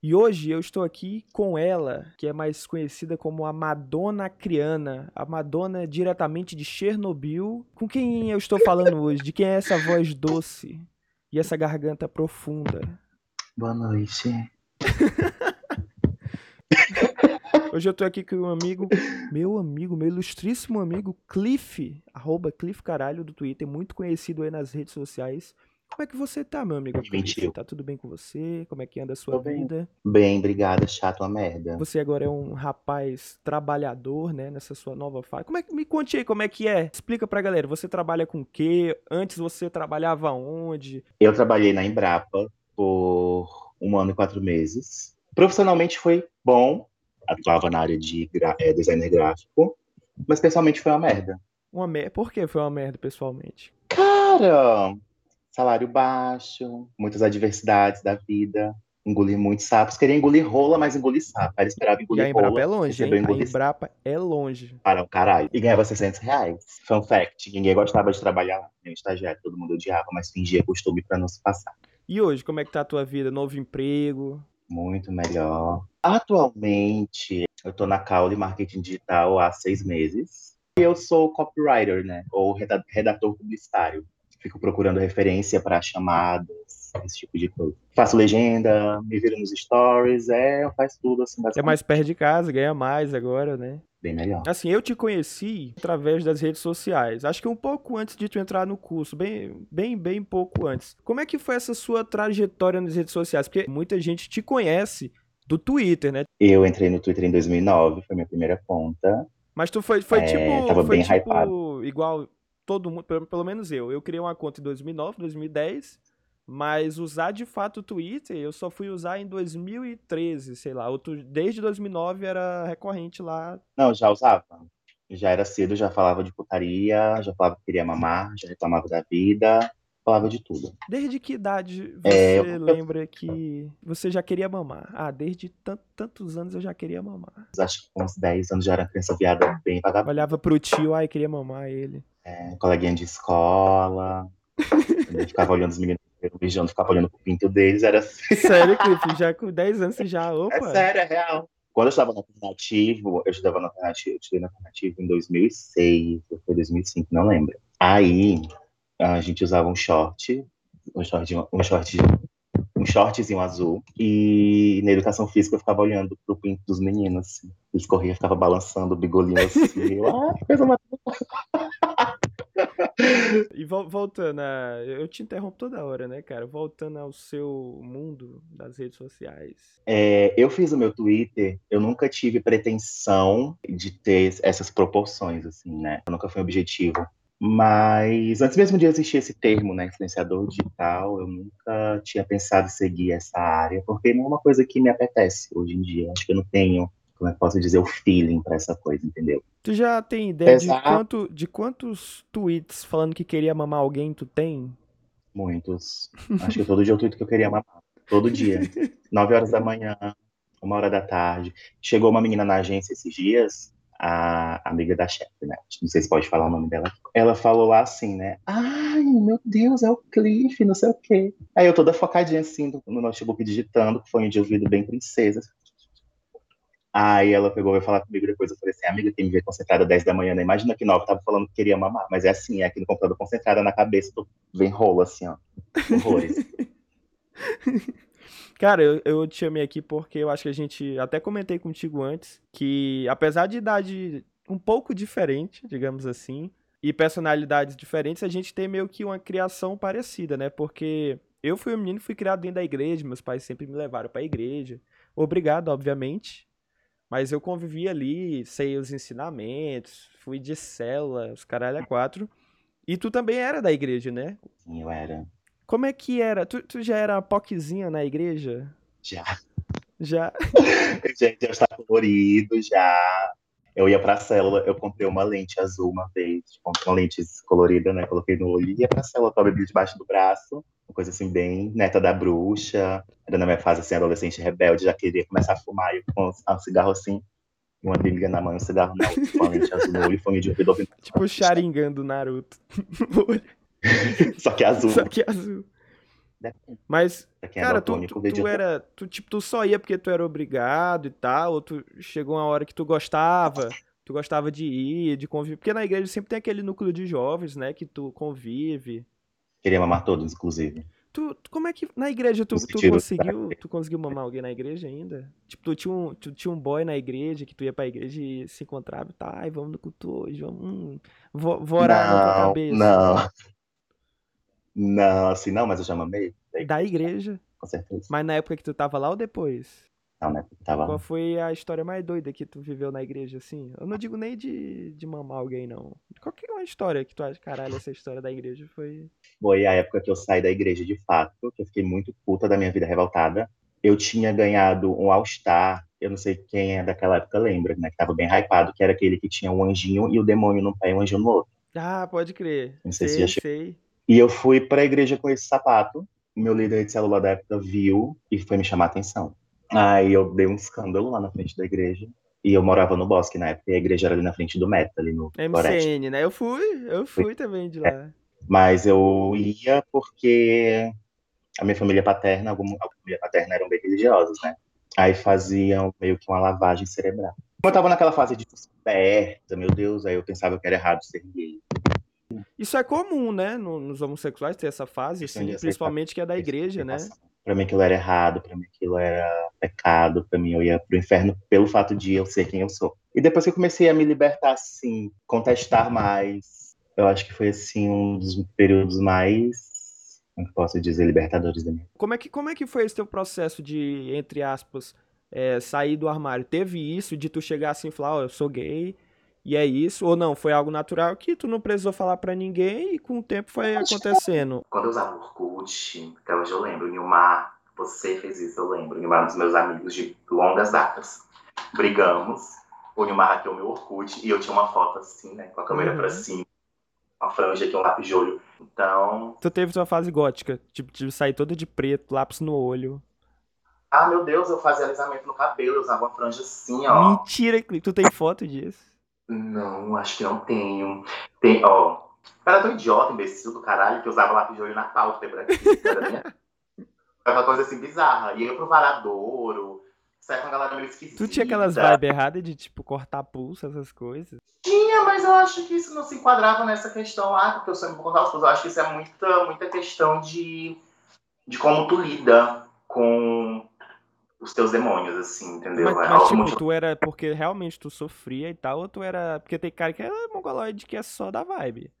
E hoje eu estou aqui com ela, que é mais conhecida como a Madonna Criana, a Madonna diretamente de Chernobyl. Com quem eu estou falando hoje? De quem é essa voz doce e essa garganta profunda? Boa noite. Hoje eu tô aqui com um amigo, meu amigo, meu ilustríssimo amigo Cliff, arroba Cliff Caralho do Twitter, muito conhecido aí nas redes sociais. Como é que você tá, meu amigo? Mentiu. Tá tudo bem com você? Como é que anda a sua Tô bem. vida? Bem, obrigada, chato uma merda. Você agora é um rapaz trabalhador, né, nessa sua nova fase. Como é que me conte aí como é que é? Explica pra galera. Você trabalha com o quê? Antes você trabalhava onde? Eu trabalhei na Embrapa por um ano e quatro meses. Profissionalmente foi bom, atuava na área de gra- eh, designer gráfico, mas pessoalmente foi uma merda. Uma merda. Por que foi uma merda pessoalmente? Cara, salário baixo, muitas adversidades da vida, engolir muitos sapos. Queria engolir rola, mas engolir sapo. Ela esperava E engolir a Embrapa rola, é longe, hein? A Embrapa é longe. para o caralho. E ganhava 600 reais. Fun fact, ninguém gostava de trabalhar. Nem estagiário, todo mundo odiava, mas fingia costume para não se passar. E hoje, como é que tá a tua vida? Novo emprego? Muito melhor. Atualmente, eu tô na Caule Marketing Digital há seis meses. E eu sou copywriter, né? Ou reda- redator publicitário. Fico procurando referência para chamadas, esse tipo de coisa. Faço legenda, me viro nos stories, é, faço tudo assim, É mais perto de casa, ganha mais agora, né? Bem melhor. Assim, eu te conheci através das redes sociais. Acho que um pouco antes de tu entrar no curso, bem, bem, bem pouco antes. Como é que foi essa sua trajetória nas redes sociais? Porque muita gente te conhece do Twitter, né? Eu entrei no Twitter em 2009, foi minha primeira conta. Mas tu foi, foi É, tipo, tava foi bem tipo hypado. igual todo mundo, pelo, menos eu. Eu criei uma conta em 2009, 2010, mas usar de fato o Twitter eu só fui usar em 2013, sei lá. Outro, desde 2009 era recorrente lá. Não, já usava. Já era cedo, já falava de putaria, já falava que queria mamar, já reclamava da vida, falava de tudo. Desde que idade É, você eu- lembra que você já queria mamar? Ah, desde tan- tantos anos eu já queria mamar. Acho que com uns 10 anos já era criança viada bem vagabunda, Olhava pro tio, ai, queria mamar ele. Né? coleguinha de escola. Eu ficava olhando os meninos beijando, ficava olhando pro pinto deles, era assim. Sério, Cliff, já com 10 anos você já, É opa. sério, é real. Quando eu estava no alternativo, eu estudava no alternativo, eu estudei no alternativo em 2006, ou foi 2005, não lembro. Aí, a gente usava um short, um short, um short, um shortzinho azul, e na educação física eu ficava olhando pro pinto dos meninos, assim. Eles corriam, ficava balançando o bigolinho assim, eu, ah, coisa mais... E vol- voltando a. Eu te interrompo toda hora, né, cara? Voltando ao seu mundo das redes sociais. É, eu fiz o meu Twitter, eu nunca tive pretensão de ter essas proporções, assim, né? Nunca foi um objetivo. Mas antes mesmo de existir esse termo, né, influenciador digital, eu nunca tinha pensado em seguir essa área, porque não é uma coisa que me apetece hoje em dia. Acho que eu não tenho, como é que posso dizer, o feeling para essa coisa, entendeu? Tu já tem ideia de, quanto, de quantos tweets falando que queria mamar alguém tu tem? Muitos. Acho que todo dia eu tweeto que eu queria mamar. Todo dia. 9 horas da manhã, uma hora da tarde. Chegou uma menina na agência esses dias, a amiga da chefe, né? Não sei se pode falar o nome dela. Ela falou lá assim, né? Ai, meu Deus, é o Cliff, não sei o quê. Aí eu toda focadinha assim no- no notebook digitando, com fone de ouvido bem princesa. Aí ela pegou e falar comigo depois. Eu falei assim, amiga, quem me vê concentrada 10 da manhã, né? Imagina que 9 tava falando que queria mamar. Mas é assim, é aqui no computador concentrada na cabeça, tô, vem rolo assim, ó. Horrores. Cara, eu, eu te chamei aqui porque eu acho que a gente. Até comentei contigo antes que, apesar de idade um pouco diferente, digamos assim, e personalidades diferentes, a gente tem meio que uma criação parecida, né? Porque eu fui um menino, fui criado dentro da igreja, meus pais sempre me levaram pra igreja. Obrigado, obviamente. Mas eu convivi ali, sei os ensinamentos, fui de cela, os caralho a quatro. E tu também era da igreja, né? Sim, eu era. Como é que era? Tu, tu já era poquezinha na igreja? Já. Já? Eu já, já estava colorido, já. Eu ia pra célula, eu comprei uma lente azul uma vez, tipo, uma lente colorida, né? Coloquei no olho e ia pra célula com a bebida debaixo do braço. Uma coisa assim, bem neta da bruxa. Era na minha fase, assim, adolescente rebelde, já queria começar a fumar, e com um cigarro assim, uma bíblia na mão, um cigarro na outra, com a lente azul no olho fone de ouvido ouvindo. Tipo o Sharingan do Naruto. Só que azul. Só que azul. Depende. Mas, cara, é tu, tu, tu era. Tu, tipo, tu só ia porque tu era obrigado e tal, ou tu chegou uma hora que tu gostava, tu gostava de ir, de conviver. Porque na igreja sempre tem aquele núcleo de jovens, né? Que tu convive. Queria mamar todos, inclusive. Tu, como é que na igreja tu, tu conseguiu, tu conseguiu mamar alguém na igreja ainda? Tipo, tu tinha um, tu tinha um boy na igreja que tu ia pra igreja e se encontrava, e tá, ai, vamos no culto hoje, vamos, hum, vou, vou orar na tua Não, cabeça. não. Não, assim, não, mas eu já mamei. Da igreja. Com certeza. Mas na época que tu tava lá ou depois? Não, né? Tava. Qual foi a história mais doida que tu viveu na igreja, assim? Eu não digo nem de, de mamar alguém, não. Qualquer uma história que tu acha, caralho, essa história da igreja foi. Foi a época que eu saí da igreja de fato, que eu fiquei muito puta da minha vida revoltada. Eu tinha ganhado um All-Star, eu não sei quem é daquela época lembra, né? Que tava bem hypado, que era aquele que tinha um anjinho e o demônio num pé e um anjinho no outro. Ah, pode crer. Não sei se sei, já che- sei. E eu fui pra igreja com esse sapato. O meu líder de célula da época viu e foi me chamar a atenção. Aí eu dei um escândalo lá na frente da igreja. E eu morava no bosque na época, e a igreja era ali na frente do Meta, ali no Floresta. MCN, né? Eu fui, eu fui também de lá. Mas eu ia porque a minha família paterna, alguma a família paterna eram bem religiosos, né? Aí faziam meio que uma lavagem cerebral. Eu tava naquela fase de descoberta, meu Deus, aí eu pensava que era errado ser gay. Isso é comum, né? no- Nos homossexuais ter essa fase, assim, principalmente que é da igreja, né? Pra mim aquilo era errado, pra mim aquilo era pecado, pra mim eu ia pro inferno pelo fato de eu ser quem eu sou. E depois que eu comecei a me libertar, assim, contestar mais, eu acho que foi, assim, um dos períodos mais, como posso dizer, libertadores da minha. Como é que, como é que foi esse teu processo de, entre aspas, é, sair do armário? Teve isso de tu chegar assim e falar, ó, eu sou gay e é isso? Ou não, foi algo natural que tu não precisou falar pra ninguém e com o tempo foi acontecendo? Quando eu usava o Orkut, até hoje eu lembro, Nilmar, você fez isso, eu lembro. Nilmar um dos meus amigos de longas datas. Brigamos, o Nilmar hackeou meu Orkut e eu tinha uma foto assim, né, com a câmera Uhum. pra cima, uma franja aqui, um lápis de olho. Então, Tu teve tua fase gótica, tipo, de sair toda de preto, lápis no olho. ah, meu Deus, eu fazia alisamento no cabelo, eu usava uma franja assim, ó. Mentira, tu tem foto disso. Não, acho que não tenho. Tem, ó. Era tão idiota, imbecil do caralho, que eu usava lápis de olho na pauta aqui. Era uma coisa assim bizarra. E eu ia pro varadouro, saia com a galera meio esquisita. Tu tinha aquelas vibes erradas de, tipo, cortar pulso, essas coisas. Tinha, mas eu acho que isso não se enquadrava nessa questão. Ah, porque eu sempre vou contar os pulsos. Eu acho que isso é muita, muita questão de, de como tu lida com os teus demônios, assim, entendeu? Mas, É mas, tipo, muito- tu era porque realmente tu sofria e tal, ou tu era. Porque tem cara que é mongoloide que é só da vibe.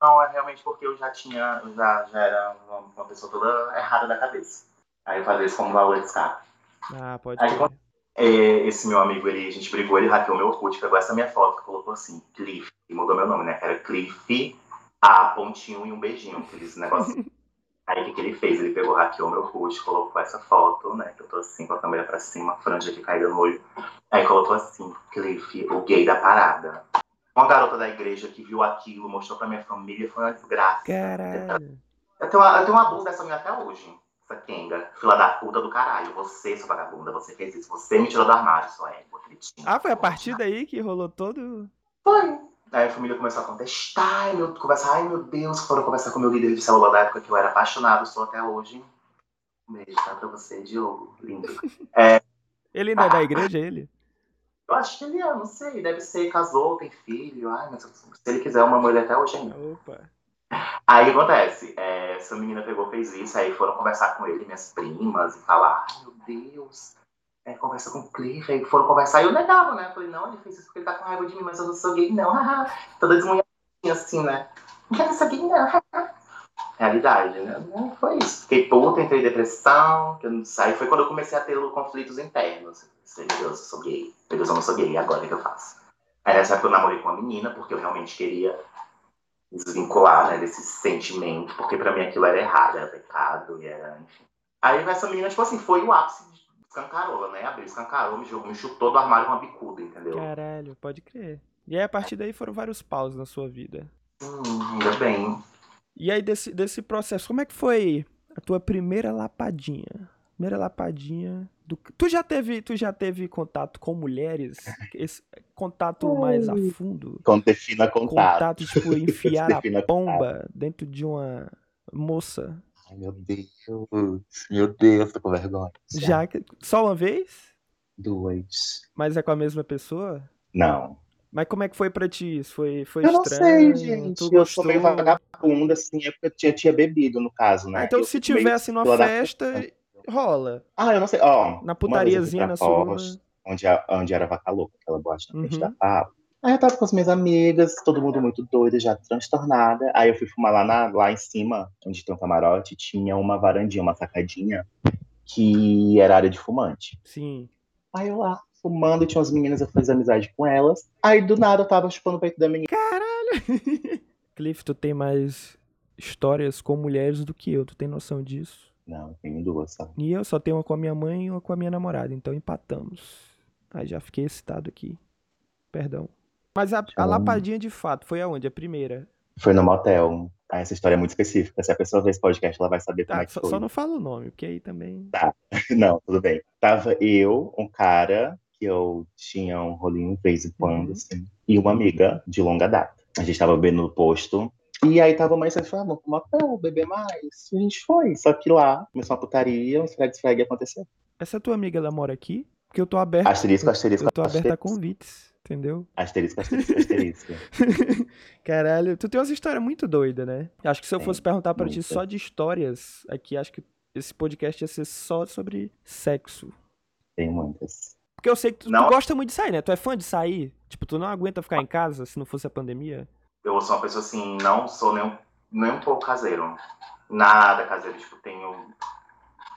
Não, é realmente porque eu já tinha, já, já era uma, uma pessoa toda errada da cabeça. Aí eu fazia isso como valor de escape. Ah, pode Aí, quando- É, esse meu amigo, ele, a gente brigou, ele hackeou meu Orkut, pegou essa minha foto e colocou assim, Cliff, e mudou meu nome, né? Era Cliff, A, pontinho e um beijinho, aqueles negócios. Aí o que, que ele fez? Ele pegou, hackeou meu Orkut, colocou essa foto, né? Que eu tô assim, com a câmera pra cima, franja aqui caída no olho. Aí colocou assim, Cliff, o gay da parada. Uma garota da igreja que viu aquilo, mostrou pra minha família, foi uma desgraça. Caralho. Eu tenho, uma, eu tenho um abuso dessa menina até hoje. Essa Kenga. Fila da puta do caralho. Você, sua vagabunda, você fez isso. Você me tirou do armário, sua égua, cretina. Ah, foi a partir daí que rolou todo. Foi. Aí a família começou a contestar, ai meu, conversar, ai meu Deus, foram conversar com o meu líder de célula da época que eu era apaixonado, sou até hoje. Um beijo, tá pra você, Diogo. Lindo. Ele ainda é da igreja, ele? Eu acho que ele é, não sei, deve ser, casou, tem filho. Ai, mas se ele quiser, eu amo ele até hoje ainda. Opa. Aí o que acontece? É, essa menina pegou, fez isso, aí foram conversar com ele, minhas primas, e falar, ai meu Deus, é, conversa com o Cliff, aí foram conversar, e eu negava, né? Falei, não, ele fez isso porque ele tá com raiva de mim, mas eu não sou gay, não. Toda desmunhadinha assim, né? Não quero ser gay, não. Realidade, né? Foi isso. Fiquei puta, entrei em depressão, que eu não saí. Foi quando eu comecei a ter conflitos internos. Meu Deus, eu sou gay. Meu Deus, eu não sou gay, agora o que eu faço? Aí nessa época eu namorei com uma menina, porque eu realmente queria desvincular né, desse sentimento, porque pra mim aquilo era errado, era pecado, e era, enfim. Aí essa menina, tipo assim, foi o ápice de escancarola, né? Abriu, escancarou, me jogou, me chutou do armário com uma bicuda, entendeu? Caralho, pode crer. E aí a partir daí foram vários paus na sua vida. Hum, ainda bem. E aí desse, desse processo, como é que foi a tua primeira lapadinha? Primeira lapadinha do... Tu já teve, tu já teve contato com mulheres? Esse contato mais a fundo? Quando defina contato. Contato, tipo, enfiar a pomba dentro de uma moça? Ai, meu Deus. Meu Deus, tô com vergonha. Já que... Só uma vez? Duas. Mas é com a mesma pessoa? Não. Mas como é que foi pra ti isso? Foi, foi eu estranho? não sei, gente. Eu sou meio vagabunda, assim, é porque eu tinha, tinha bebido, no caso, né? Ah, então Eu se tivesse numa da festa, festa. rola. Ah, eu não sei. Ó, Na eu fui putariazinha, na suruba. onde, a- onde era Vaca Louca, aquela boate na frente Uhum. da Pablo. Aí eu tava com as minhas amigas, todo mundo muito doido, já transtornada. Aí eu fui fumar lá, na- lá em cima, onde tem um camarote, tinha uma varandinha, uma sacadinha, que era área de fumante. Sim. Aí eu lá, fumando, tinha umas meninas, eu fiz amizade com elas. Aí do nada eu tava chupando o peito da menina. Cliff, tu tem mais histórias com mulheres do que eu, tu tem noção disso? Não, tem duas só. E eu só tenho uma com a minha mãe e uma com a minha namorada, então empatamos. Aí já fiquei excitado aqui. Perdão. Mas a, a Então- lapadinha de fato foi aonde? A primeira. Foi no motel. Ah, essa história é muito específica. Se a pessoa ver esse podcast, ela vai saber como Tá, é que só, foi. só não fala o nome, porque aí também. Não, tudo bem. Tava eu, um cara que eu tinha um rolinho de vez em quando, Uhum. assim, e uma amiga de longa data. A gente tava bebendo no posto. E aí tava a mãe sempre falando, vamos pro motel, beber mais. E a gente foi. Só que lá começou uma putaria, um esfregue-esfregue aconteceu. Essa tua amiga, ela mora aqui? Porque eu tô aberto. Asterisco, asterisco, Eu tô aberto a asterisco. convites, entendeu? Asterisco, asterisco, asterisco. Caralho, tu tem umas histórias muito doidas, né? Acho que se eu Tem, fosse perguntar pra ti só de histórias, aqui acho que esse podcast ia ser só sobre sexo. Tem muitas. Porque eu sei que tu, tu Não. gosta muito de sair, né? Tu é fã de sair? Tipo, tu não aguenta ficar em casa se não fosse a pandemia? Eu sou uma pessoa assim, não sou nem um, nem um pouco caseiro. Nada caseiro. Tipo, tenho.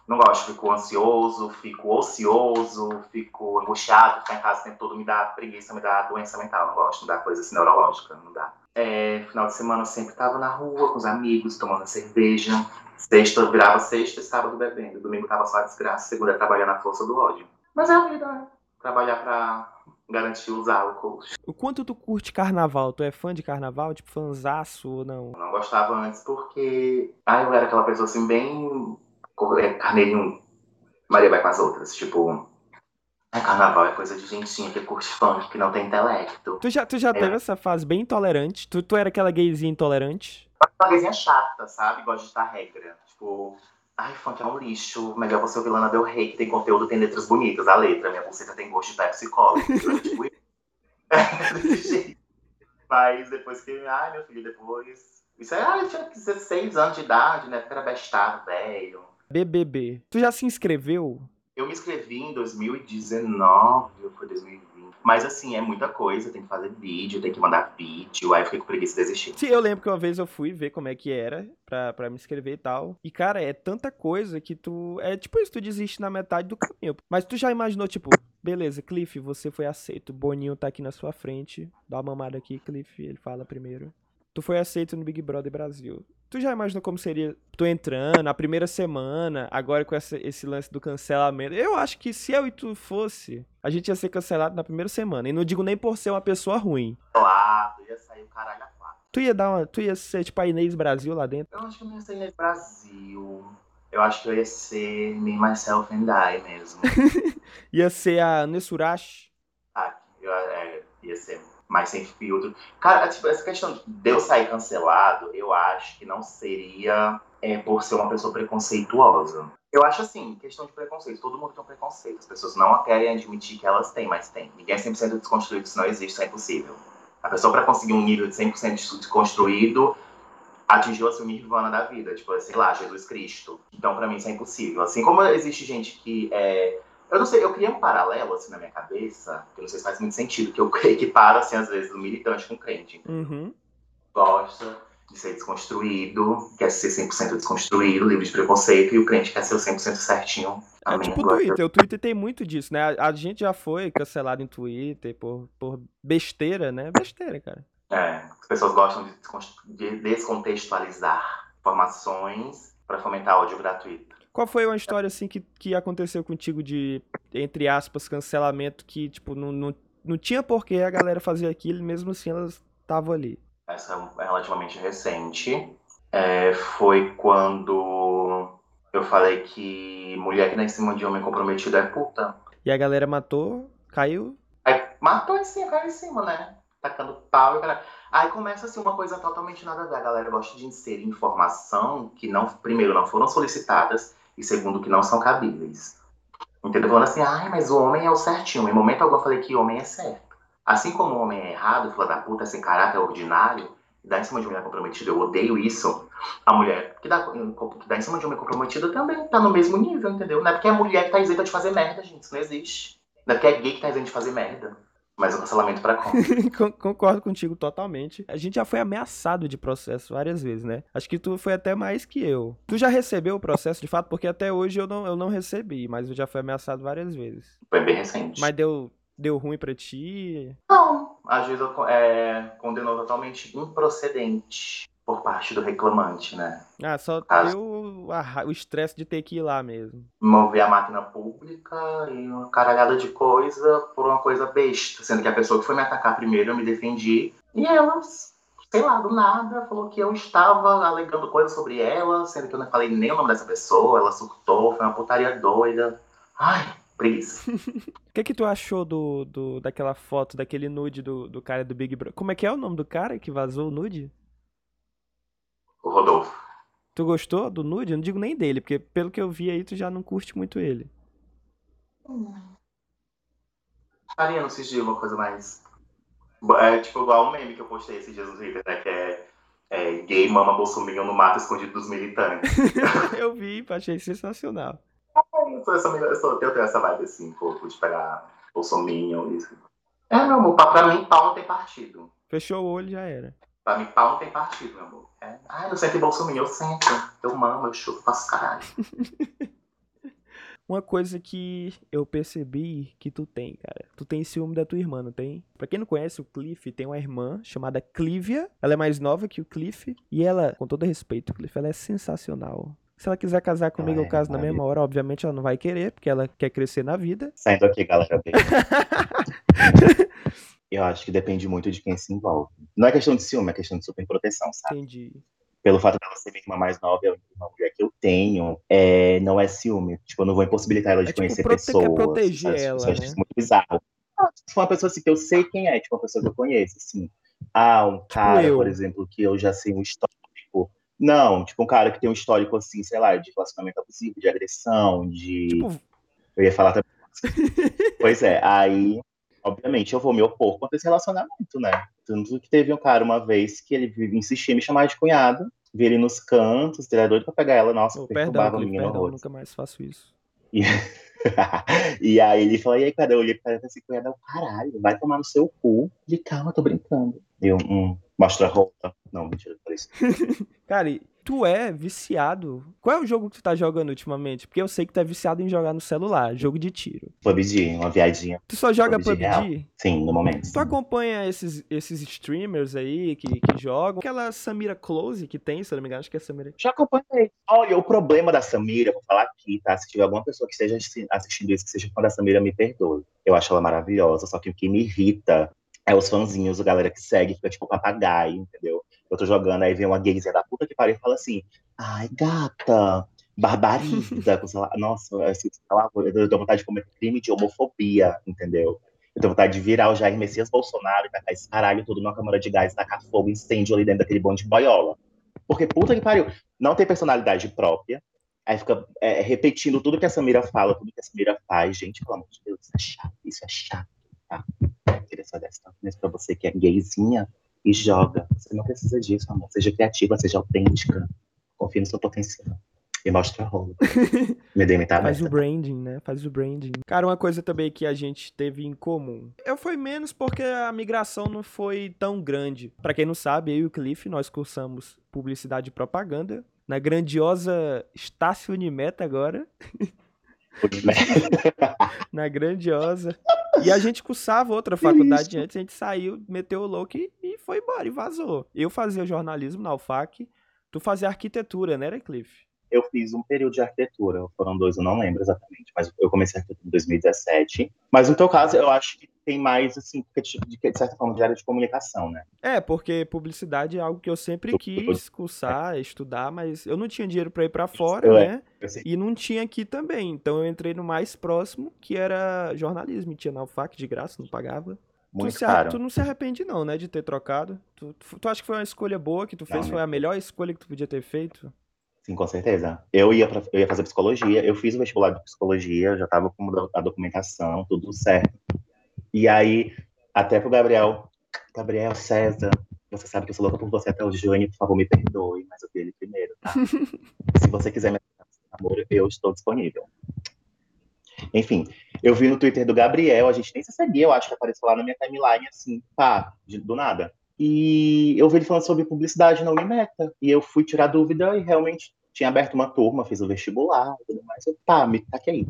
Não gosto, fico ansioso, fico ocioso, fico angustiado, ficar em casa o tempo todo me dá preguiça, me dá doença mental. Não gosto, me dá coisa assim neurológica, não dá. É, final de semana eu sempre tava na rua com os amigos, tomando cerveja. Sexta eu virava sexta e sábado bebendo. Domingo tava só a desgraça, segunda trabalhar na força do ódio. Mas é a vida, né? Trabalhar pra garantir os álcools. O quanto tu curte carnaval? Tu é fã de carnaval? Tipo, fanzaço ou não? Eu não gostava antes porque. Ah, eu era aquela pessoa assim, bem. É, Carneirinho. Maria vai com as outras. Tipo. É, carnaval é coisa de gentinha que curte funk, que não tem intelecto. Tu já, tu já teve essa fase bem intolerante? Tu, tu era aquela gayzinha intolerante? Uma coisinha chata, sabe? Gosta de dar regra. Tipo. Ai, funk é um lixo. Melhor você ouvir Lana Del Rey, que tem conteúdo, tem letras bonitas. A letra, minha pulseira tem gosto de Pepsi Cola. tipo, é jeito. Mas depois que. Ai, meu filho, depois. Isso aí, ah, eu tinha 16 anos de idade, né? Porque era bestado, velho. BBB. Tu já se inscreveu? Eu me inscrevi em 2019, ou foi 2020. Mas assim, é muita coisa, tem que fazer vídeo, tem que mandar vídeo, aí eu fiquei com preguiça de desistir. Sim, eu lembro que uma vez eu fui ver como é que era pra, pra me inscrever e tal. E, cara, é tanta coisa que tu. É tipo isso, tu desiste na metade do caminho. Mas tu já imaginou, tipo, beleza, Cliff, você foi aceito. Boninho tá aqui na sua frente. Dá uma mamada aqui, Cliff, ele fala primeiro. Tu foi aceito no Big Brother Brasil. Tu já imaginou como seria tu entrando a primeira semana, agora com essa- esse lance do cancelamento? Eu acho que se eu e tu fosse, a gente ia ser cancelado na primeira semana. E não digo nem por ser uma pessoa ruim. Lá, ia sair o caralho a quatro. Tu ia dar uma. Tu ia ser tipo a Inês Brasil lá dentro. Eu acho que eu não ia ser nesse Brasil. Eu acho que eu ia ser me, myself and I mesmo. Ia ser a Nessurashi. Ah, eu, é, ia ser mais sem filtro. Cara, tipo, essa questão de eu sair cancelado, eu acho que não seria é, por ser uma pessoa preconceituosa. Eu acho assim, questão de preconceito. Todo mundo tem um preconceito. As pessoas não querem admitir que elas têm, mas tem. Ninguém é 100% desconstruído, isso não existe, isso é impossível. A pessoa, para conseguir um nível de 100% desconstruído, atingiu assim, o nirvana da vida. Tipo, sei lá, Jesus Cristo. Então, para mim, isso é impossível. Assim como existe gente que é eu não sei, eu criei um paralelo assim na minha cabeça, que eu não sei se faz muito sentido, que eu equiparo assim às vezes o militante com o crente. Uhum. Gosta de ser desconstruído, quer ser 100% desconstruído, livre de preconceito, e o crente quer ser o 100% certinho. É tipo o. Twitter. O Twitter tem muito disso, né? A, a gente já foi cancelado em Twitter por, por besteira, né? Besteira, cara. É, as pessoas gostam de, de descontextualizar informações para fomentar ódio gratuito. Qual foi uma história assim que, que aconteceu contigo de, entre aspas, cancelamento que, tipo, não, não, não tinha porquê a galera fazer aquilo, e mesmo assim elas estavam ali. essa é relativamente recente, é, foi quando eu falei que mulher que dá em cima de homem comprometido é puta. E a galera matou, caiu. Aí matou em cima, caiu em cima, né? tacando pau e caralho. Aí começa assim uma coisa totalmente nada a ver. A galera gosta de inserir informação que não, primeiro, não foram solicitadas e segundo, que não são cabíveis. Entendeu? Falando assim, ai, mas o homem é o certinho. Em momento algum eu falei que o homem é certo. Assim como o homem é errado, filho da puta, sem caráter, ordinário, dá em cima de mulher comprometida, eu odeio isso. A mulher que dá, que dá em cima de homem comprometida também tá no mesmo nível, entendeu? Não é porque é mulher que tá isenta de fazer merda, gente. Isso não existe. Não é porque é gay que tá isenta de fazer merda. Mas o cancelamento pra como? Concordo contigo totalmente. A gente já foi ameaçado de processo várias vezes, né? Acho que tu foi até mais que eu. Tu já recebeu o processo de fato? Porque até hoje eu não, eu não recebi, mas eu já fui ameaçado várias vezes. Foi bem recente. Mas deu, deu ruim pra ti? Não. Vezes eu é, condenou totalmente improcedente por parte do reclamante, né? Ah, só As... deu o estresse de ter que ir lá mesmo. Mover a máquina pública e uma caralhada de coisa por uma coisa besta. Sendo que a pessoa que foi me atacar primeiro, eu me defendi. E ela, sei lá, do nada, falou que eu estava alegando coisas sobre ela, sendo que eu não falei nem o nome dessa pessoa. Ela surtou, foi uma putaria doida. Ai, preguiça. O que que tu achou do, do, daquela foto, daquele nude do, do cara do Big Brother? Como é que é o nome do cara que vazou o nude? O Rodolfo. Tu gostou do nude? Eu não digo nem dele, porque pelo que eu vi aí, tu já não curte muito ele. Faria no sigilo uma coisa mais. É tipo igual o meme que eu postei esses dias no Twitter, né? Que é, é gay mama bolsominion no mato escondido dos militantes. eu vi, achei sensacional. Eu, sou essa, eu, sou, eu tenho essa vibe assim, um pouco de pegar bolsominion. Isso. É, meu amor, pra mim, pau não tem partido. Fechou o olho já era. Pra mim, pau não tem partido, meu amor. É, ah, eu sento em Bolsonaro, eu sento. Eu mamo, eu chupo, faço caralho. Uma coisa que eu percebi que tu tem, cara. Tu tem ciúme da tua irmã, não tem? Pra quem não conhece, o Cliff tem uma irmã chamada Clivia. Ela é mais nova que o Cliff. E ela, com todo respeito, Cliff, ela é sensacional. Se ela quiser casar comigo, eu caso na mesma hora. Obviamente ela não vai querer, porque ela quer crescer na vida. Saindo aqui, galera. eu acho que depende muito de quem se envolve. Não é questão de ciúme, é questão de superproteção, sabe? Entendi. Pelo fato dela ser minha irmã mais nova, é uma mulher que eu tenho, é, não é ciúme. Tipo, eu não vou impossibilitar ela de é, tipo, conhecer prote pessoas. Quer proteger ela, né? Isso é muito bizarro. Se for uma pessoa assim, que eu sei quem é, tipo, uma pessoa que eu conheço, assim. Ah, um tipo cara, eu. por exemplo, que eu já sei um histórico. Não, tipo, um cara que tem um histórico, assim, sei lá, de relacionamento abusivo, de agressão, de... Tipo... Eu ia falar também. pois é, aí obviamente eu vou me opor contra esse relacionamento, né? Tanto que teve um cara uma vez que ele insistia em me chamar de cunhado, vi ele nos cantos, ele era doido pra pegar ela, nossa, oh, perdão, Clipe, perdão, nunca mais faço isso. E... e aí ele falou, e aí, cara, eu olhei pra esse cunhado, caralho, vai tomar no seu cu. De calma, tô brincando. Eu, hum, mostra a roupa. Não, mentira, por isso. cara, e tu é viciado. Qual é o jogo que tu tá jogando ultimamente? Porque eu sei que tu é viciado em jogar no celular, jogo de tiro. PUBG, uma viadinha. Tu só joga PUBG? PUBG? Sim, no momento. Tu acompanha esses, esses streamers aí que, que jogam? Aquela Samira Close que tem, se eu não me engano, acho que é Samira. Já acompanhei. Olha, o problema da Samira, vou falar aqui, tá? Se tiver alguma pessoa que esteja assistindo isso, que seja fã da Samira, me perdoe. Eu acho ela maravilhosa, só que o que me irrita é os fãzinhos, a galera que segue, fica tipo papagaio, entendeu? Eu tô jogando, aí vem uma gayzinha da puta que pariu e fala assim: ai, gata, barbariza. Nossa, assim, eu tenho vontade de cometer crime de homofobia, entendeu? Eu tenho vontade de virar o Jair Messias Bolsonaro e tacar esse caralho tudo numa câmara de gás, tacar fogo, incêndio ali dentro daquele bonde de boiola. Porque puta que pariu, não tem personalidade própria, aí fica é, repetindo tudo que a Samira fala, tudo que a Samira faz. Gente, pelo amor de Deus, isso é chato, isso é chato, tá? Queria só dar essa pra você que é gayzinha, e joga. Você não precisa disso, amor. Seja criativa, seja autêntica. Confie no seu potencial. E mostra a rola. Me dê Faz o branding, né? Faz o branding. Cara, uma coisa também que a gente teve em comum. Eu foi menos porque a migração não foi tão grande. Para quem não sabe, eu e o Cliff, nós cursamos publicidade e propaganda na grandiosa Estácio Unimeta agora. na grandiosa. E a gente cursava outra faculdade antes, a gente saiu, meteu o louco e, e, foi embora, e vazou. Eu fazia jornalismo na UFAC, tu fazia arquitetura, né, Cliff? Eu fiz um período de arquitetura, foram dois, eu não lembro exatamente, mas eu comecei arquitetura em 2017. Mas no teu caso, eu acho que tem mais, assim, de, de certa forma, de área de comunicação, né? É, porque publicidade é algo que eu sempre quis cursar, estudar, mas eu não tinha dinheiro para ir para fora, eu, né? E não tinha aqui também. Então eu entrei no mais próximo, que era jornalismo. Tinha na UFAC de graça, não pagava. Muito tu, se, caro. tu não se arrepende não, né, de ter trocado? Tu, tu, tu acha que foi uma escolha boa que tu fez? Não, foi né? a melhor escolha que tu podia ter feito? Sim, com certeza. Eu ia, pra, eu ia fazer psicologia, eu fiz o vestibular de psicologia, já tava com a documentação, tudo certo. E aí, até pro Gabriel, Gabriel César, você sabe que eu sou louca por você até hoje, Joane, por favor, me perdoe, mas eu vi ele primeiro, tá? Se você quiser me namoro, eu estou disponível. Enfim, eu vi no Twitter do Gabriel, a gente nem se seguia, eu acho que apareceu lá na minha timeline, assim, pá, de- do nada. E eu vi ele falando sobre publicidade na Unimeta. E eu fui tirar dúvida e realmente tinha aberto uma turma, fiz o vestibular e tudo mais. Eu, tá, me taquei.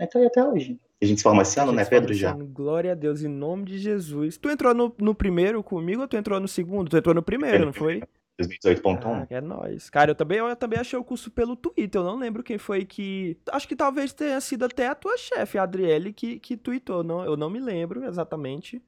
Então aí até hoje. A gente se forma esse ano, né, Pedro? Já. Glória a Deus, em nome de Jesus. Tu entrou no, no primeiro comigo ou tu entrou no segundo? Tu entrou no primeiro, não foi? 2018.1. Ah, é nóis. Cara, eu também, eu também achei o curso pelo Twitter. Eu não lembro quem foi que. Acho que talvez tenha sido até a tua chefe, a Adriele, que, que tweetou. Não, eu não me lembro exatamente.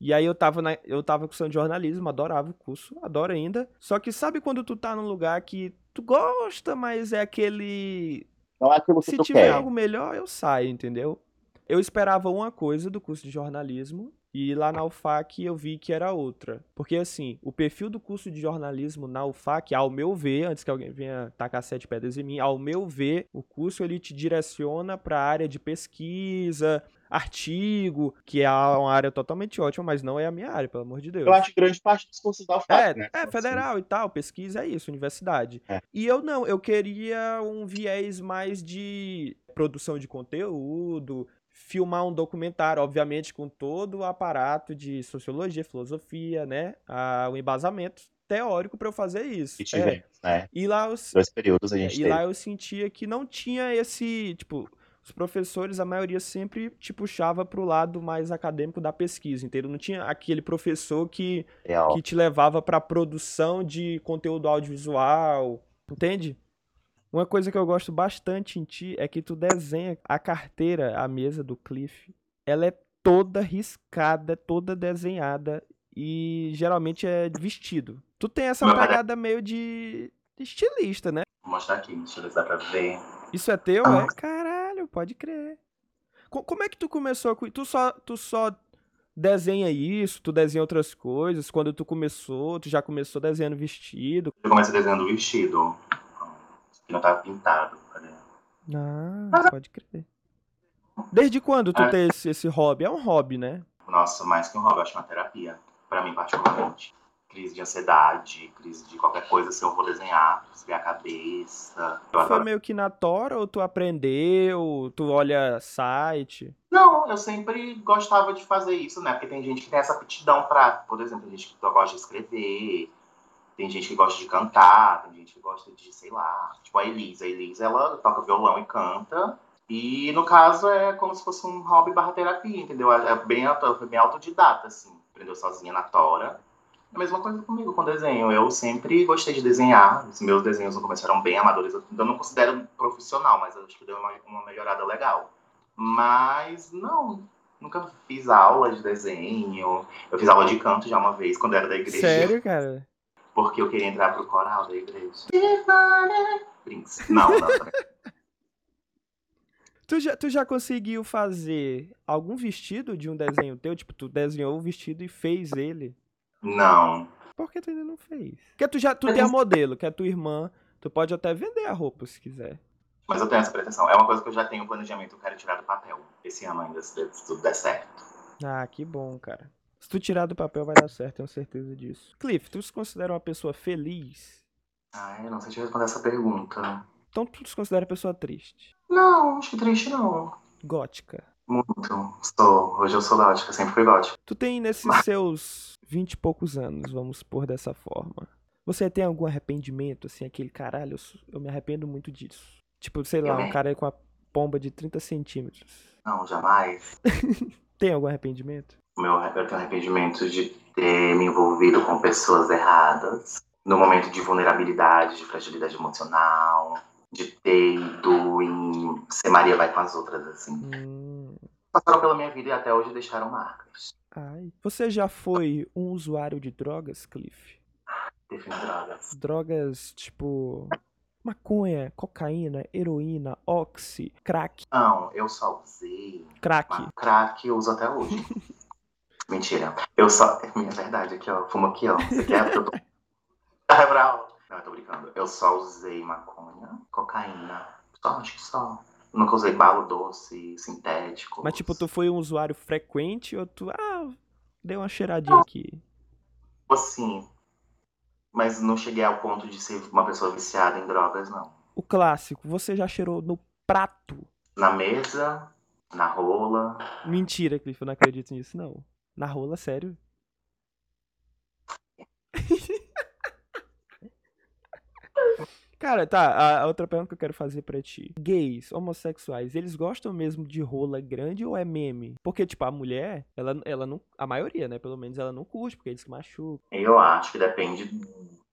E aí eu tava, na, eu tava cursando jornalismo, adorava o curso, adoro ainda. Só que sabe quando tu tá num lugar que tu gosta, mas é aquele. Não é aquilo que Se tu tiver quer. algo melhor, eu saio, entendeu? Eu esperava uma coisa do curso de jornalismo e lá na UFAC eu vi que era outra. Porque assim, o perfil do curso de jornalismo na UFAC, ao meu ver, antes que alguém venha tacar sete pedras em mim, ao meu ver, o curso ele te direciona para a área de pesquisa, artigo, que é uma área totalmente ótima, mas não é a minha área, pelo amor de Deus. Eu acho que grande parte dos cursos da UFAC, É, né? é federal e tal, pesquisa é isso, universidade. É. E eu não, eu queria um viés mais de produção de conteúdo, filmar um documentário, obviamente com todo o aparato de sociologia, filosofia, né, a, o embasamento teórico para eu fazer isso. E É. né? E lá eu, Dois períodos a gente e teve. lá eu sentia que não tinha esse, tipo, os professores, a maioria sempre te puxava pro lado mais acadêmico da pesquisa, entendeu? Não tinha aquele professor que Real. que te levava pra produção de conteúdo audiovisual, entende? Uma coisa que eu gosto bastante em ti é que tu desenha a carteira, a mesa do Cliff. Ela é toda riscada, toda desenhada e geralmente é vestido. Tu tem essa pegada meio de de estilista, né? Vou mostrar aqui, deixa eu ver se dá pra ver. Isso é teu, Ah. é? Caralho, pode crer. Co- como é que tu começou com tu só tu só desenha isso, tu desenha outras coisas? Quando tu começou, tu já começou desenhando vestido? Eu comecei desenhando vestido. Que não tava pintado. Cadê? Ah, pode crer. Desde quando tu É. tem esse, esse hobby? É um hobby, né? Nossa, mais que um hobby, eu acho uma terapia. Pra mim, particularmente. Crise de ansiedade, crise de qualquer coisa, se eu vou desenhar, desviar a cabeça. Foi meio que na tora ou tu aprendeu, tu olha site? Não, eu sempre gostava de fazer isso, né? Porque tem gente que tem essa aptidão pra, por exemplo, tem gente que gosta de escrever, tem gente que gosta de cantar, tem gente que gosta de, sei lá, tipo a Elisa. A Elisa, ela toca violão e canta. E no caso é como se fosse um hobby barra terapia, entendeu? É é bem, foi bem autodidata, assim. Aprendeu sozinha na tora. É a mesma coisa comigo com desenho. Eu sempre gostei de desenhar. Os meus desenhos no começo eram bem amadores. Eu não considero profissional, mas eu acho que deu uma, uma melhorada legal. Mas não, nunca fiz aula de desenho. Eu fiz aula de canto já uma vez, quando eu era da igreja. Sério, cara? Porque eu queria entrar pro coral da igreja. Prince. Não, não. Tu já, tu já conseguiu fazer algum vestido de um desenho teu? Tipo, tu desenhou o vestido e fez ele? Não. Por que tu ainda não fez? Porque tu já tu tem a modelo, que é tua irmã. Tu pode até vender a roupa se quiser. Mas eu tenho essa pretensão. É uma coisa que eu já tenho planejamento, eu quero tirar do papel. Esse ano ainda, se tudo der certo. Ah, que bom, cara. Se tu tirar do papel vai dar certo, tenho certeza disso. Cliff, tu se considera uma pessoa feliz? Ai, eu não sei te responder essa pergunta. Então tu se considera uma pessoa triste? Não, acho que triste não. Gótica. Muito. Sou. Hoje eu sou gótica, sempre fui gótica. Tu tem nesses seus vinte e poucos anos, vamos pôr dessa forma. Você tem algum arrependimento, assim, aquele caralho, eu, eu me arrependo muito disso. Tipo, sei lá, um cara aí com a pomba de 30 centímetros. Não, jamais. Tem algum arrependimento? Meu eu tenho arrependimento de ter me envolvido com pessoas erradas. No momento de vulnerabilidade, de fragilidade emocional. De ter ido em ser Maria vai com as outras, assim. Hum, Passaram pela minha vida e até hoje deixaram marcas. ai. Você já foi um usuário de drogas, Cliff? Defino drogas. Drogas tipo maconha, cocaína, heroína, oxi, crack, Não, eu só usei. crack. Crack eu uso até hoje. Mentira. Eu só. É minha verdade aqui, ó. Fumo aqui, ó. Você quer? Eu tô. Não, eu tô brincando. Eu só usei maconha, cocaína. Só, acho que só. Nunca usei balo doce, sintético. Mas, tipo, tu foi um usuário frequente ou tu. Ah, dei uma cheiradinha aqui. Assim. Mas não cheguei ao ponto de ser uma pessoa viciada em drogas, não. O clássico, você já cheirou no prato? Na mesa, na rola. Mentira, Cliff, eu não acredito nisso, não. Na rola, sério? Cara, tá, a outra pergunta que eu quero fazer pra ti. Gays, homossexuais, eles gostam mesmo de rola grande ou é meme? Porque, tipo, a mulher, ela, ela não. A maioria, né? Pelo menos ela não curte, porque eles que machucam. Eu acho que depende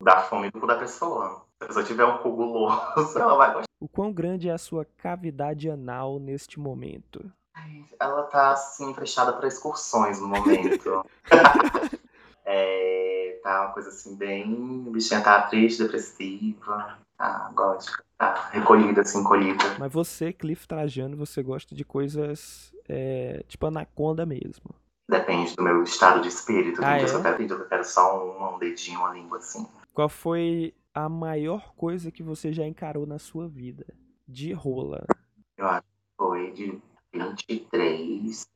da fome do cu da pessoa. Se a pessoa tiver um cu guloso, ela vai gostar. O quão grande é a sua cavidade anal neste momento? Ela tá, assim, fechada pra excursões no momento. é, tá uma coisa assim, bem. A bichinha tá triste, depressiva. Tá gótica. Tá recolhida, assim, encolhida. Mas você, Cliff Trajano, você gosta de coisas é, tipo anaconda mesmo. Depende do meu estado de espírito. Ah, é? eu quero, tem dias que eu quero só um, um dedinho, uma língua, assim. Qual foi a maior coisa que você já encarou na sua vida? De rola. Eu acho que foi de 23.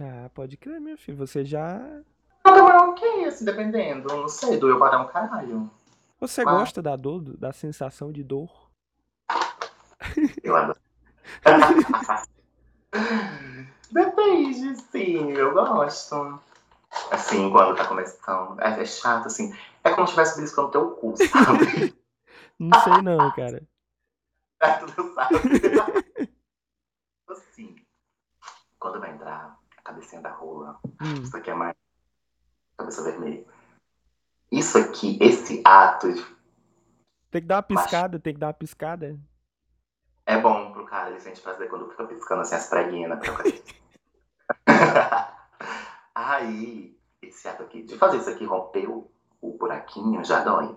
Ah, pode crer, meu filho. Você já. Não, demorou o quê? Assim, dependendo. Não sei, doeu para um caralho. Você Ah. gosta da dor, da sensação de dor? Eu adoro. Depende, sim, eu gosto. Assim, quando tá começando. É, é chato, assim. É como se estivesse beliscando teu cu, sabe? Não sei não, cara. É, tudo sabe. assim, quando vai entrar a cabecinha da rola, Hum, isso aqui é mais. Cabeça vermelha. Isso aqui, esse ato tem que dar uma piscada, tem que dar uma piscada. é bom pro cara, ele sente prazer quando fica piscando assim as preguinhas na cabeça. Aí, esse ato aqui, de fazer isso aqui, rompeu o buraquinho, já dói.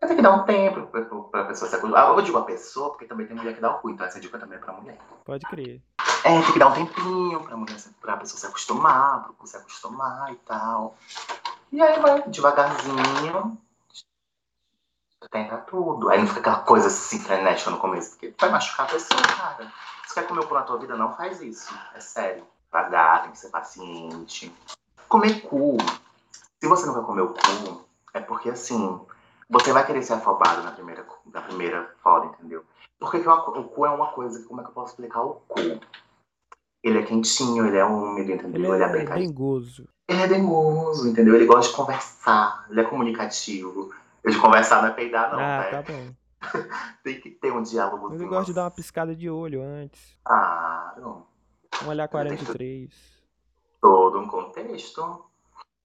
Vai ter que dar um tempo pra, pra pessoa se acostumar. Eu digo a pessoa, porque também tem mulher que dá o cu, então essa dica também é pra mulher. Pode crer. É, tem que dar um tempinho pra, mulher, pra pessoa se acostumar, pro se acostumar e tal. E aí vai devagarzinho, tenta tudo. Aí não fica aquela coisa assim frenética no começo, porque vai machucar a pessoa, cara. Se quer comer o cu na tua vida, não faz isso. É sério. Devagar, tem que ser paciente. Comer cu. Se você nunca comeu cu, é porque assim, você vai querer ser afobado na primeira, na primeira foda, entendeu? Porque o cu é uma coisa, como é que eu posso explicar o cu? Ele é quentinho, ele é úmido, entendeu? Ele é, é apertadinho. dengoso. Ele é dengoso, entendeu? Ele gosta de conversar, ele é comunicativo. Eu de conversar não é peidar, não, ah, né? tá bom. Tem que ter um diálogo. Mas eu gosto de dar uma piscada de olho antes. Claro. Um olhar 43. Todo um contexto.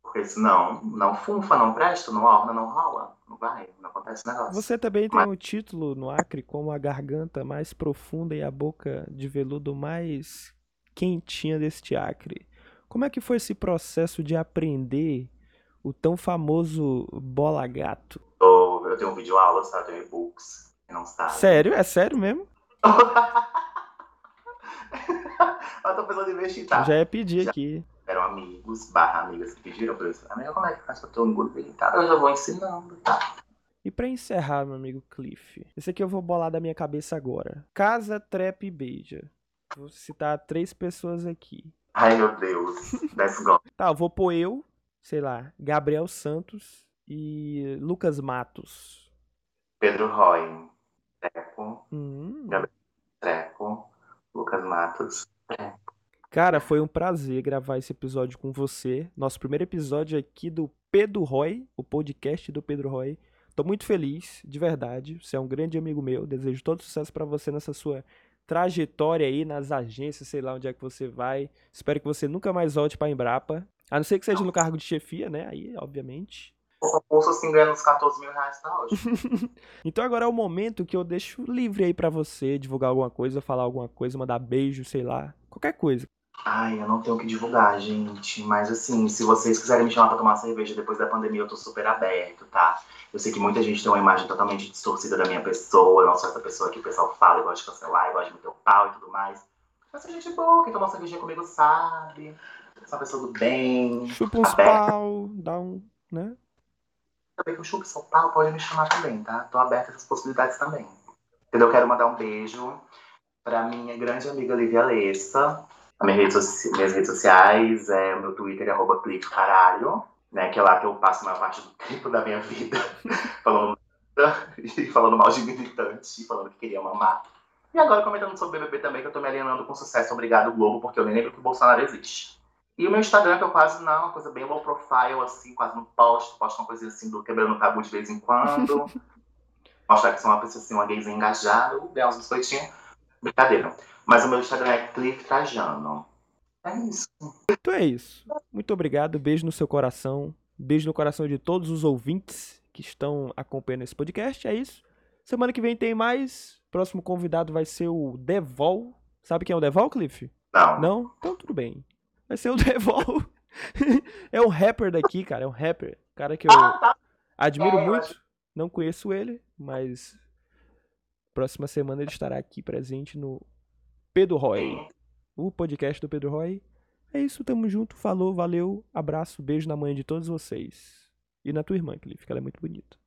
Porque senão, não funfa, não presta, não orna, não rola. Não vai, não acontece negócio. Você também tem o título no Acre como a garganta mais profunda e a boca de veludo mais quentinha deste Acre. Como é que foi esse processo de aprender o tão famoso bola gato? Eu, eu tenho um vídeo aula, sabe? Eu tenho e-books. Não sabe. Sério? É sério mesmo? eu tô pensando em investir, tá? Já ia pedir aqui. Eram amigos, barra amigas que pediram pra eu ensinar. Amiga, como é que faz pra tu engolir e tal? Eu já vou ensinando, tá? E pra encerrar, meu amigo Cliff, esse aqui eu vou bolar da minha cabeça agora. Casa, trepa e beija. Vou citar três pessoas aqui. Ai, meu Deus. Let's go. Tá, eu vou pôr eu, sei lá, Gabriel Santos e Lucas Matos. Pedro Roy. Treco. Hum. Treco. Lucas Matos. Cara, foi um prazer gravar esse episódio com você. Nosso primeiro episódio aqui do Pedro Roy, o podcast do Pedro Roy. Tô muito feliz, de verdade. Você é um grande amigo meu. Desejo todo sucesso pra você nessa sua trajetória aí nas agências, sei lá onde é que você vai. Espero que você nunca mais volte pra Embrapa. A não ser que seja no cargo de chefia, né? Aí, obviamente. O curso assim ganhando uns 14 mil reais, tá ótimo. Então agora é o momento que eu deixo livre aí pra você divulgar alguma coisa, falar alguma coisa, mandar beijo, sei lá, qualquer coisa. Ai, eu não tenho o que divulgar, gente. Mas assim, se vocês quiserem me chamar pra tomar cerveja depois da pandemia, eu tô super aberto, tá? Eu sei que muita gente tem uma imagem totalmente distorcida da minha pessoa. Eu não sou essa pessoa que o pessoal fala e gosta de cancelar, e gosta de meter o pau e tudo mais. Mas é gente boa, quem toma cervejinha comigo sabe. Sou uma pessoa do bem. Chupa uns aberta. pau, dá um. né? Também que eu chupo seu pau, pode me chamar também, tá? Tô aberta a essas possibilidades também. Entendeu? Eu quero mandar um beijo pra minha grande amiga Lívia Lessa. Redes, soci- minhas redes sociais, é, o meu Twitter é arroba caralho, né? Que é lá que eu passo a maior parte do tempo da minha vida falando e falando mal de militante, falando que queria mamar. E agora comentando sobre BBB também, que eu tô me alienando com sucesso, obrigado Globo, porque eu nem lembro que o Bolsonaro existe. E o meu Instagram, que eu quase não, uma coisa bem low profile, assim, quase não posto, posto uma coisinha assim do quebrando tabu de vez em quando. Mostrar que sou uma pessoa assim, uma gayzinha engajada, ganhar uns biscoitinhos. Brincadeira. Mas o meu Instagram é Cliff Trajano. É isso. Então é isso. Muito obrigado. Beijo no seu coração. Beijo no coração de todos os ouvintes que estão acompanhando esse podcast. É isso. Semana que vem tem mais. Próximo convidado vai ser o Devol. Sabe quem é o Devol, Cliff? Não. Não? Então tudo bem. Vai ser o Devol. é um rapper daqui, cara. É um rapper. Cara que eu Ah, tá. admiro É, muito. Não conheço ele, mas próxima semana ele estará aqui presente no Pedro Roy, o podcast do Pedro Roy. É isso, tamo junto, falou, valeu, abraço, beijo na mãe de todos vocês. E na tua irmã, Cliff, que ela é muito bonita.